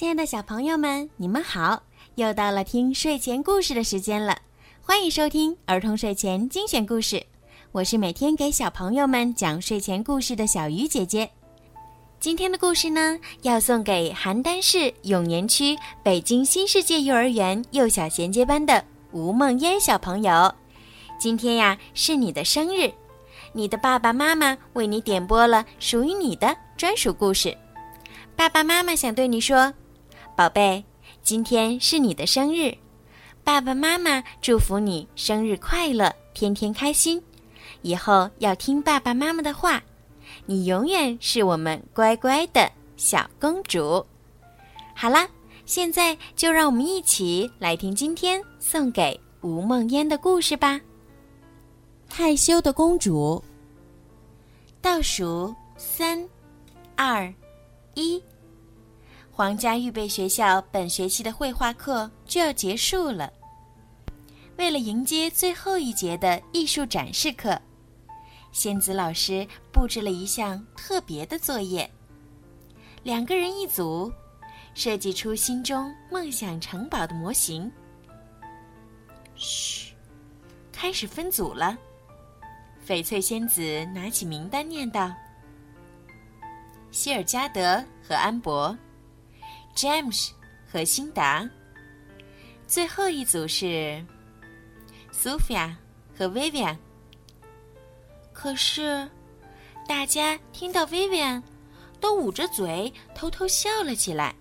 亲爱的小朋友们，你们好！又到了听睡前故事的时间了，欢迎收听儿童睡前精选故事。我是每天给小朋友们讲睡前故事的小鱼姐姐。今天的故事呢，要送给邯郸市永年区北京新世界幼儿园幼小衔接班的吴梦嫣小朋友。今天呀，是你的生日，你的爸爸妈妈为你点播了属于你的专属故事。爸爸妈妈想对你说，宝贝，今天是你的生日，爸爸妈妈祝福你生日快乐，天天开心，以后要听爸爸妈妈的话，你永远是我们乖乖的小公主。好啦，现在就让我们一起来听今天送给吴梦嫣的故事吧。害羞的公主。倒数三、二、一。皇家预备学校本学期的绘画课就要结束了。为了迎接最后一节的艺术展示课，仙子老师布置了一项特别的作业。两个人一组，设计出心中梦想城堡的模型。嘘，开始分组了。翡翠仙子拿起名单念道：“希尔加德和安博。” James 和辛达，最后一组是 Sophia 和 Vivian。可是，大家听到 Vivian，都捂着嘴偷偷笑了起来。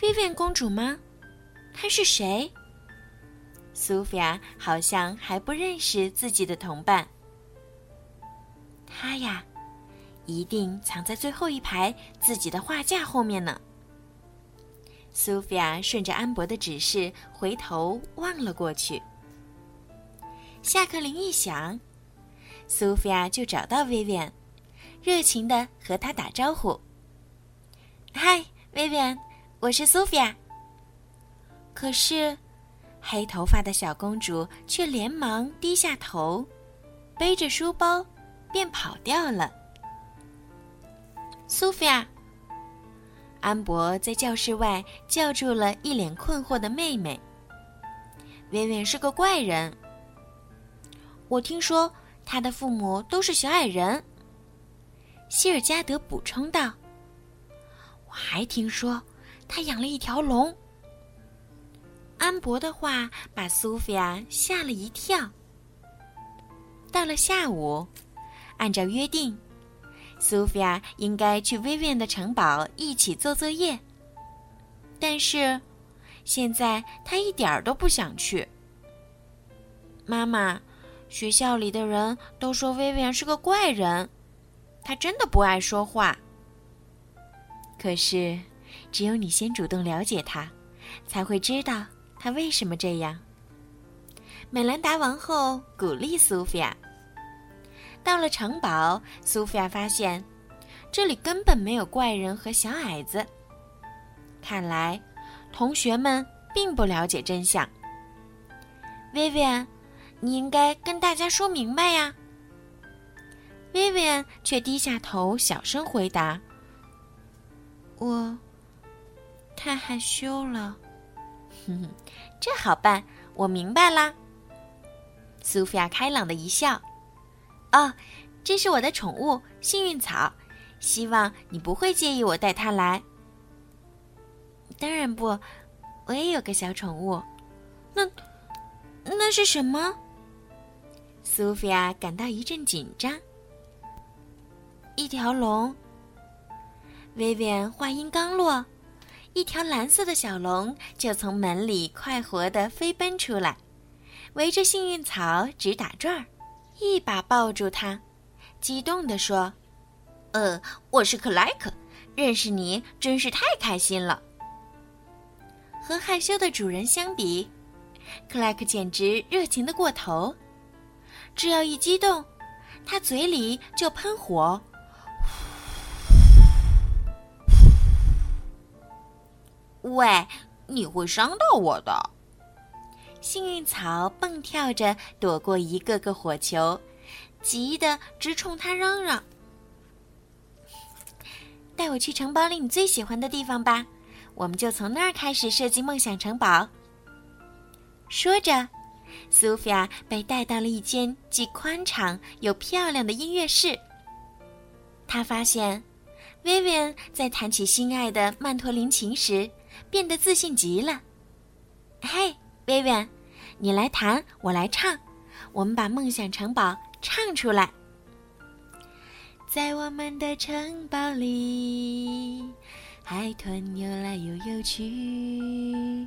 Vivian 公主吗？她是谁？Sophia 好像还不认识自己的同伴。她呀。一定藏在最后一排自己的画架后面呢。苏菲亚顺着安博的指示回头望了过去。下课铃一响，苏菲亚就找到薇薇安，热情的和他打招呼：“嗨，薇薇安，我是苏菲亚。”可是，黑头发的小公主却连忙低下头，背着书包便跑掉了。苏菲亚，安博在教室外叫住了一脸困惑的妹妹。维维是个怪人，我听说他的父母都是小矮人。希尔加德补充道：“我还听说他养了一条龙。”安博的话把苏菲亚吓了一跳。到了下午，按照约定。苏菲亚应该去薇薇安的城堡一起做作业，但是现在她一点儿都不想去。妈妈，学校里的人都说薇薇安是个怪人，她真的不爱说话。可是，只有你先主动了解她，才会知道她为什么这样。美兰达王后鼓励苏菲亚。到了城堡，苏菲亚发现，这里根本没有怪人和小矮子。看来，同学们并不了解真相。薇薇安，你应该跟大家说明白呀。薇薇安却低下头，小声回答：“我太害羞了。”哼哼，这好办，我明白啦。苏菲亚开朗的一笑。哦，这是我的宠物幸运草，希望你不会介意我带它来。当然不，我也有个小宠物。那那是什么？苏菲亚感到一阵紧张。一条龙。薇薇安话音刚落，一条蓝色的小龙就从门里快活的飞奔出来，围着幸运草直打转儿。一把抱住他，激动地说：“呃，我是克莱克，认识你真是太开心了。”和害羞的主人相比，克莱克简直热情的过头。只要一激动，他嘴里就喷火。喂，你会伤到我的。幸运草蹦跳着躲过一个个火球，急得直冲他嚷嚷。带我去城堡里你最喜欢的地方吧，我们就从那儿开始设计梦想城堡。”说着，苏菲亚被带到了一间既宽敞又漂亮的音乐室。她发现，薇薇安在弹起心爱的曼陀林琴时，变得自信极了。嘿，薇薇，你来弹，我来唱，我们把梦想城堡唱出来。在我们的城堡里，海豚游来游游去，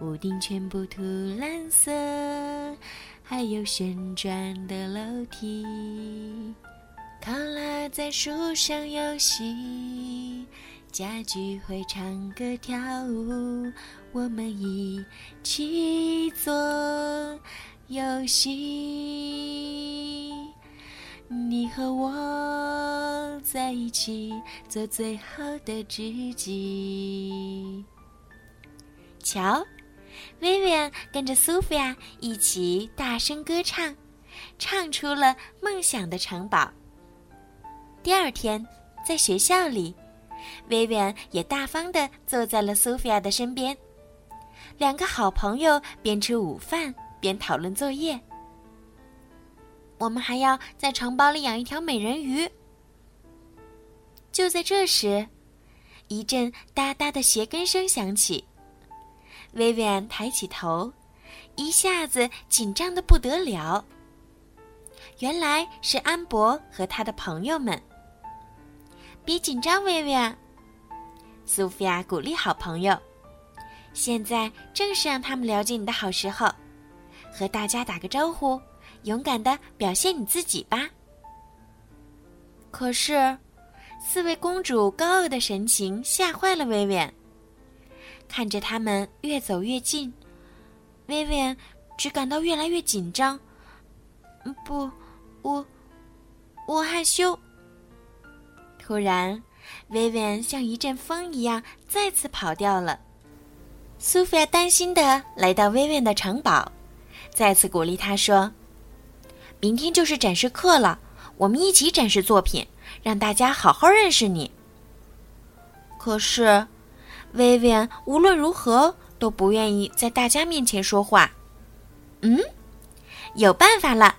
屋顶全部涂蓝色，还有旋转的楼梯。考拉在树上游戏，家具会唱歌跳舞，我们一起做游戏。你和我在一起，做最好的知己。瞧，薇薇安跟着苏菲亚一起大声歌唱，唱出了梦想的城堡。第二天，在学校里，薇薇安也大方地坐在了苏菲亚的身边，两个好朋友边吃午饭边讨论作业。我们还要在城堡里养一条美人鱼。就在这时，一阵哒哒的鞋跟声响起。薇薇安抬起头，一下子紧张的不得了。原来是安博和他的朋友们。别紧张，薇薇安。苏菲亚鼓励好朋友：“现在正是让他们了解你的好时候，和大家打个招呼。”勇敢的表现你自己吧。可是，四位公主高傲的神情吓坏了薇薇安。看着他们越走越近，薇薇安只感到越来越紧张。不，我，我害羞。突然，薇薇安像一阵风一样再次跑掉了。苏菲亚担心的来到薇薇安的城堡，再次鼓励她说。明天就是展示课了，我们一起展示作品，让大家好好认识你。可是，薇薇安无论如何都不愿意在大家面前说话。嗯，有办法了！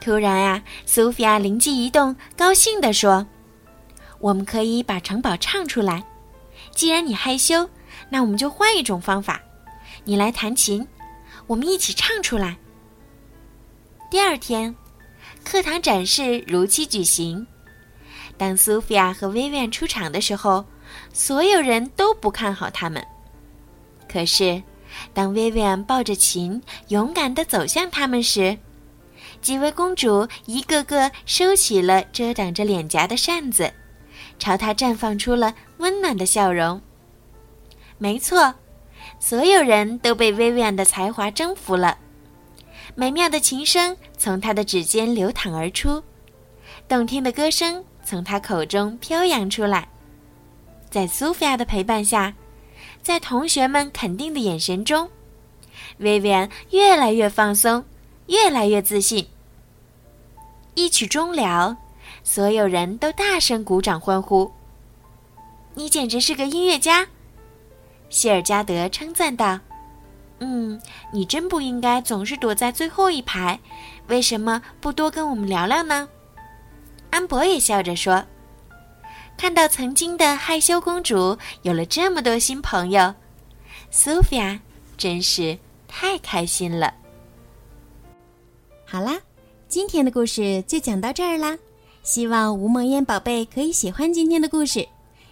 突然啊，苏菲亚灵机一动，高兴地说：“我们可以把城堡唱出来。既然你害羞，那我们就换一种方法，你来弹琴，我们一起唱出来。”第二天，课堂展示如期举行。当苏菲亚和薇薇安出场的时候，所有人都不看好他们。可是，当薇薇安抱着琴，勇敢地走向他们时，几位公主一个个收起了遮挡着脸颊的扇子，朝他绽放出了温暖的笑容。没错，所有人都被薇薇安的才华征服了。美妙的琴声从他的指尖流淌而出，动听的歌声从他口中飘扬出来。在苏菲亚的陪伴下，在同学们肯定的眼神中，薇薇安越来越放松，越来越自信。一曲终了，所有人都大声鼓掌欢呼。你简直是个音乐家，希尔加德称赞道。嗯，你真不应该总是躲在最后一排，为什么不多跟我们聊聊呢？安博也笑着说：“看到曾经的害羞公主有了这么多新朋友，苏菲亚真是太开心了。”好啦，今天的故事就讲到这儿啦。希望吴梦烟宝贝可以喜欢今天的故事。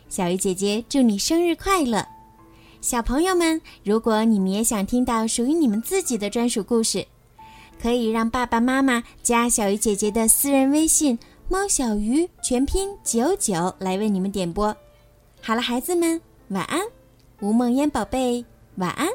小鱼姐姐祝你生日快乐！小朋友们，如果你们也想听到属于你们自己的专属故事，可以让爸爸妈妈加小鱼姐姐的私人微信“猫小鱼”全拼九九来为你们点播。好了，孩子们，晚安，吴梦烟宝贝，晚安。